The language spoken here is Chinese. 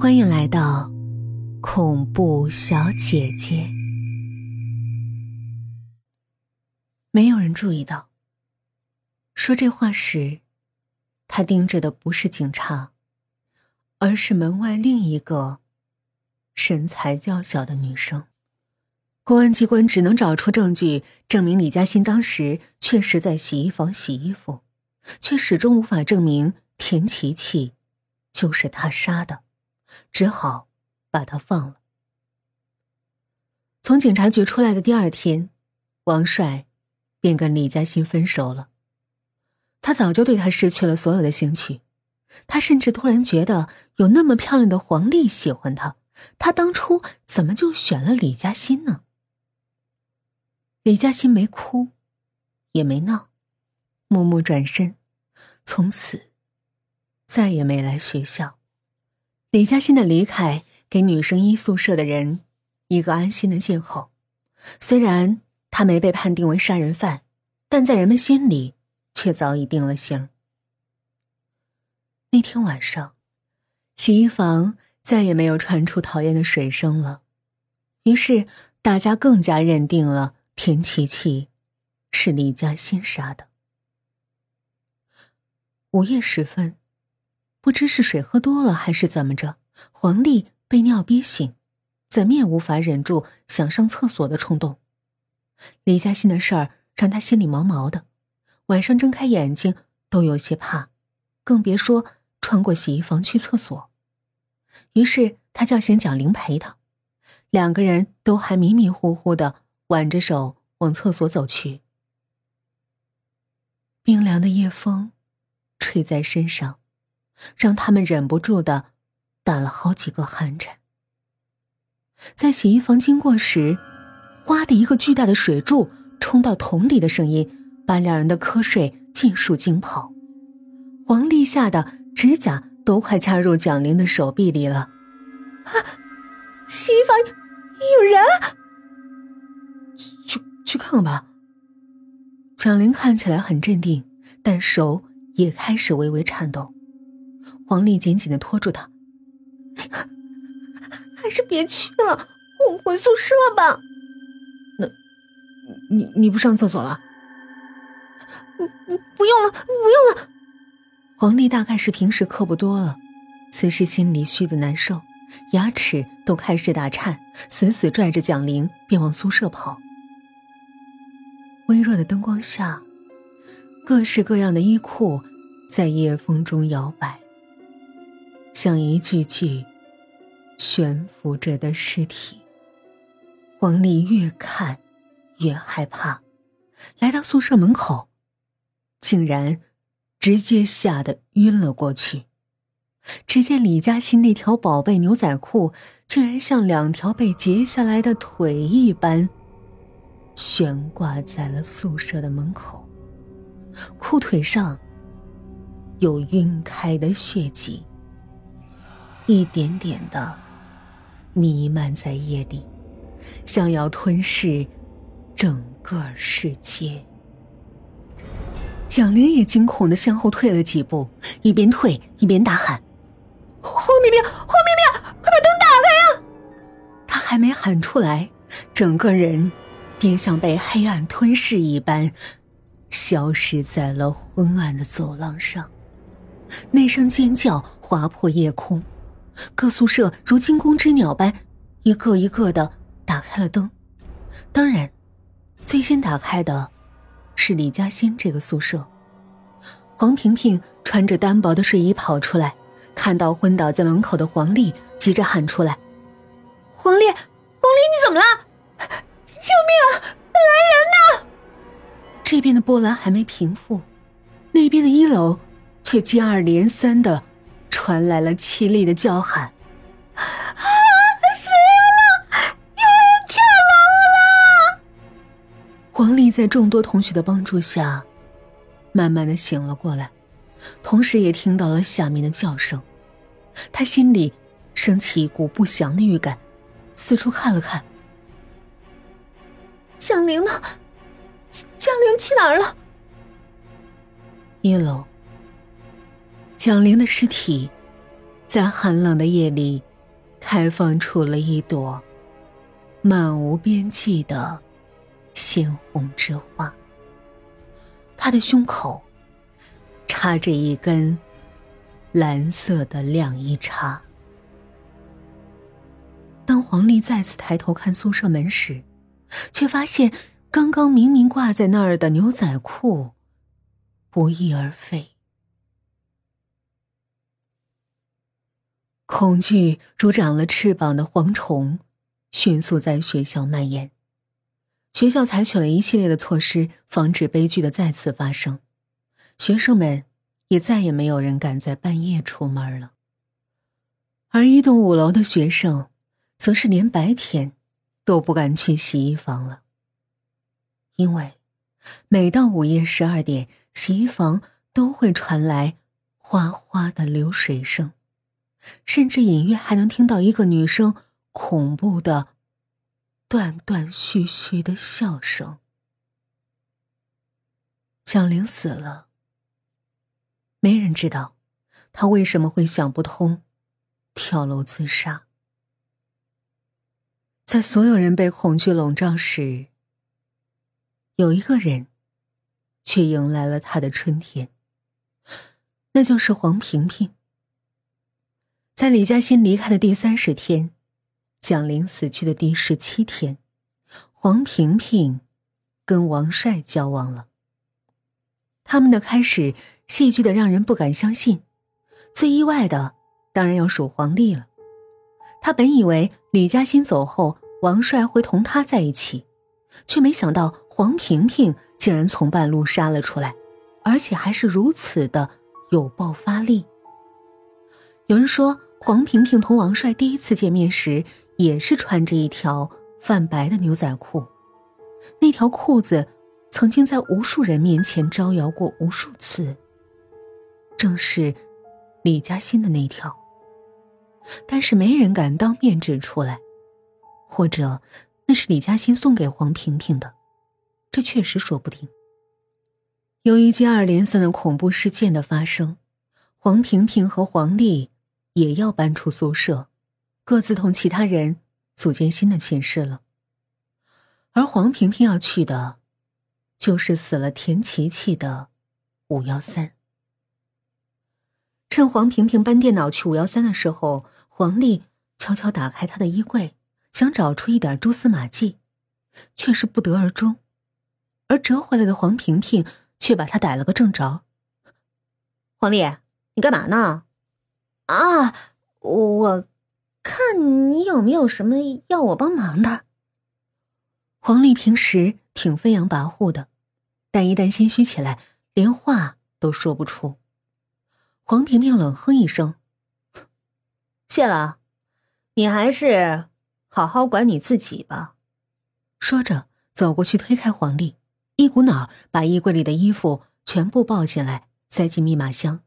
欢迎来到恐怖小姐姐。没有人注意到，说这话时，他盯着的不是警察，而是门外另一个身材较小的女生。公安机关只能找出证据证明李嘉欣当时确实在洗衣房洗衣服，却始终无法证明田琪琪就是他杀的。只好把他放了。从警察局出来的第二天，王帅便跟李嘉欣分手了。他早就对他失去了所有的兴趣，他甚至突然觉得有那么漂亮的黄丽喜欢他，他当初怎么就选了李嘉欣呢？李嘉欣没哭，也没闹，默默转身，从此再也没来学校。李嘉欣的离开给女生一宿舍的人一个安心的借口。虽然他没被判定为杀人犯，但在人们心里却早已定了性。那天晚上，洗衣房再也没有传出讨厌的水声了，于是大家更加认定了田琪琪是李嘉欣杀的。午夜时分。不知是水喝多了还是怎么着，黄丽被尿憋醒，怎么也无法忍住想上厕所的冲动。李嘉欣的事儿让他心里毛毛的，晚上睁开眼睛都有些怕，更别说穿过洗衣房去厕所。于是他叫醒蒋玲陪他，两个人都还迷迷糊糊的挽着手往厕所走去。冰凉的夜风，吹在身上。让他们忍不住的打了好几个寒颤。在洗衣房经过时，哗的一个巨大的水柱冲到桶里的声音，把两人的瞌睡尽数惊跑。黄丽吓得指甲都快掐入蒋玲的手臂里了。啊！洗衣房有人！去去看看吧。蒋玲看起来很镇定，但手也开始微微颤抖。黄丽紧紧的拖住他，还是别去了，我回宿舍吧。那，你你不上厕所了？不用了，不用了。黄丽大概是平时课不多了，此时心里虚的难受，牙齿都开始打颤，死死拽着蒋玲便往宿舍跑。微弱的灯光下，各式各样的衣裤在夜风中摇摆。像一具具悬浮着的尸体。黄丽越看越害怕，来到宿舍门口，竟然直接吓得晕了过去。只见李嘉欣那条宝贝牛仔裤，竟然像两条被截下来的腿一般，悬挂在了宿舍的门口。裤腿上有晕开的血迹。一点点的弥漫在夜里，想要吞噬整个世界。蒋玲也惊恐的向后退了几步，一边退一边大喊：“黄明明，黄明明，快把灯打开呀！”他还没喊出来，整个人便像被黑暗吞噬一般，消失在了昏暗的走廊上。那声尖叫划破夜空。各宿舍如惊弓之鸟般，一个一个的打开了灯。当然，最先打开的，是李嘉欣这个宿舍。黄萍萍穿着单薄的睡衣跑出来，看到昏倒在门口的黄丽，急着喊出来：“黄丽，黄丽，你怎么了？救命啊！来人呐！”这边的波澜还没平复，那边的一楼却接二连三的。传来了凄厉的叫喊：“啊，死人了！有人跳楼了！”黄丽在众多同学的帮助下，慢慢的醒了过来，同时也听到了下面的叫声。他心里升起一股不祥的预感，四处看了看。江玲呢？江玲去哪儿了？一楼。蒋玲的尸体，在寒冷的夜里开放出了一朵漫无边际的鲜红之花。他的胸口插着一根蓝色的晾衣叉。当黄丽再次抬头看宿舍门时，却发现刚刚明明挂在那儿的牛仔裤不翼而飞。恐惧如长了翅膀的蝗虫，迅速在学校蔓延。学校采取了一系列的措施，防止悲剧的再次发生。学生们也再也没有人敢在半夜出门了。而一栋五楼的学生。则是连白天都不敢去洗衣房了，因为每到午夜十二点，洗衣房都会传来哗哗的流水声，甚至隐约还能听到一个女生恐怖的断断续续的笑声。蒋玲死了，没人知道她为什么会想不通，跳楼自杀。在所有人被恐惧笼罩时，有一个人，却迎来了他的春天。那就是黄萍萍。在李嘉欣离开的第三十天，蒋玲死去的第十七天，黄萍萍跟王帅交往了。他们的开始戏剧的让人不敢相信。最意外的，当然要数黄丽了。他本以为李嘉欣走后，王帅会同他在一起，却没想到黄萍萍竟然从半路杀了出来，而且还是如此的有爆发力。有人说，黄萍萍同王帅第一次见面时，也是穿着一条泛白的牛仔裤，那条裤子曾经在无数人面前招摇过无数次，正是李嘉欣的那条。但是没人敢当面指出来，或者那是李嘉欣送给黄萍萍的，这确实说不定。由于接二连三的恐怖事件的发生，黄萍萍和黄丽也要搬出宿舍，各自同其他人组建新的寝室了。而黄萍萍要去的，就是死了田琪琪的五幺三。趁黄萍萍搬电脑去五幺三的时候。黄丽悄悄打开他的衣柜，想找出一点蛛丝马迹，却是不得而终。而折回来的黄萍萍却把他逮了个正着。黄丽，你干嘛呢？啊，我看你有没有什么要我帮忙的。黄丽平时挺飞扬跋扈的，但一旦心虚起来，连话都说不出。黄萍萍冷哼一声。谢了，你还是好好管你自己吧。说着，走过去推开黄丽，一股脑把衣柜里的衣服全部抱进来，塞进密码箱。